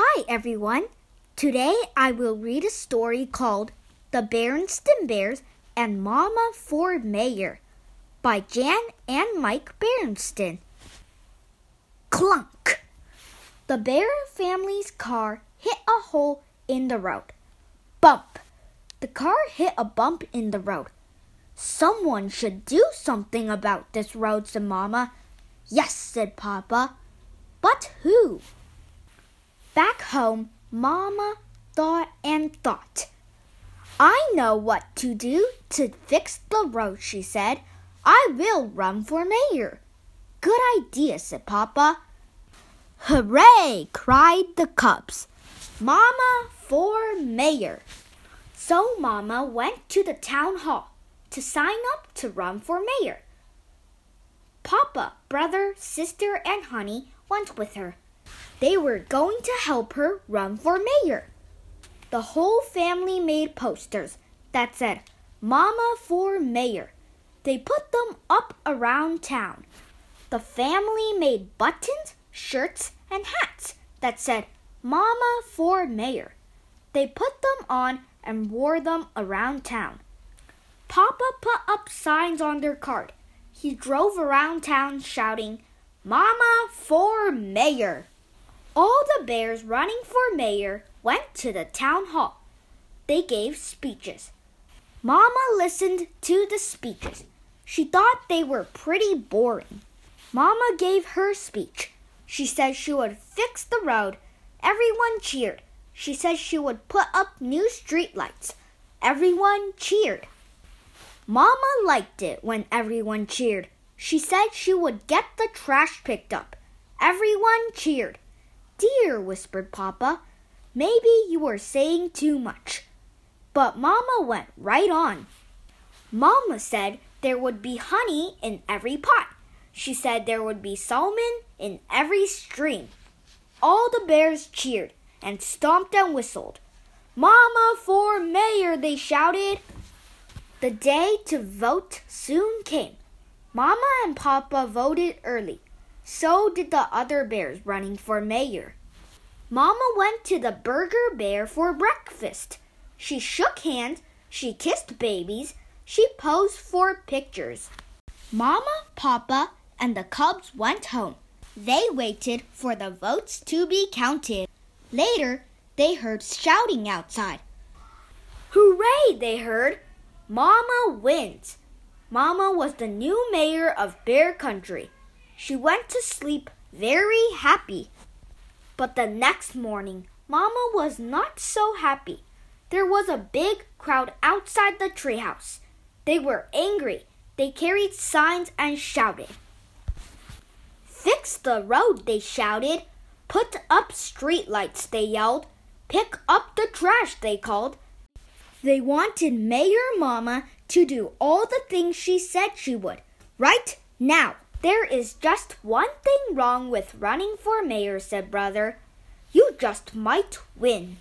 Hi, everyone. Today I will read a story called The Berenstain Bears and Mama for Mayor by Jan and Mike Berenstain. Clunk! The bear family's car hit a hole in the road. Bump! The car hit a bump in the road. Someone should do something about this road, said Mama. Yes, said Papa. But who? Back home, Mama thought and thought. I know what to do to fix the road, she said. I will run for mayor. Good idea, said Papa. Hooray! cried the cubs. Mama for mayor. So Mama went to the town hall to sign up to run for mayor. Papa, brother, sister, and Honey went with her. They were going to help her run for mayor. The whole family made posters that said, Mama for Mayor. They put them up around town. The family made buttons, shirts, and hats that said, Mama for Mayor. They put them on and wore them around town. Papa put up signs on their card. He drove around town shouting, Mama for Mayor. All the bears running for mayor went to the town hall. They gave speeches. Mama listened to the speeches. She thought they were pretty boring. Mama gave her speech. She said she would fix the road. Everyone cheered. She said she would put up new street lights. Everyone cheered. Mama liked it when everyone cheered. She said she would get the trash picked up. Everyone cheered. Dear, whispered Papa, maybe you are saying too much. But Mama went right on. Mama said there would be honey in every pot. She said there would be salmon in every stream. All the bears cheered and stomped and whistled. Mama for mayor, they shouted. The day to vote soon came. Mama and Papa voted early. So did the other bears running for mayor. Mama went to the Burger Bear for breakfast. She shook hands, she kissed babies, she posed for pictures. Mama, Papa, and the cubs went home. They waited for the votes to be counted. Later, they heard shouting outside. Hooray, they heard. Mama wins. Mama was the new mayor of Bear Country. She went to sleep very happy. But the next morning, Mama was not so happy. There was a big crowd outside the treehouse. They were angry. They carried signs and shouted. Fix the road, they shouted. Put up street lights, they yelled. Pick up the trash, they called. They wanted Mayor Mama to do all the things she said she would, right now. There is just one thing wrong with running for mayor, said Brother. You just might win.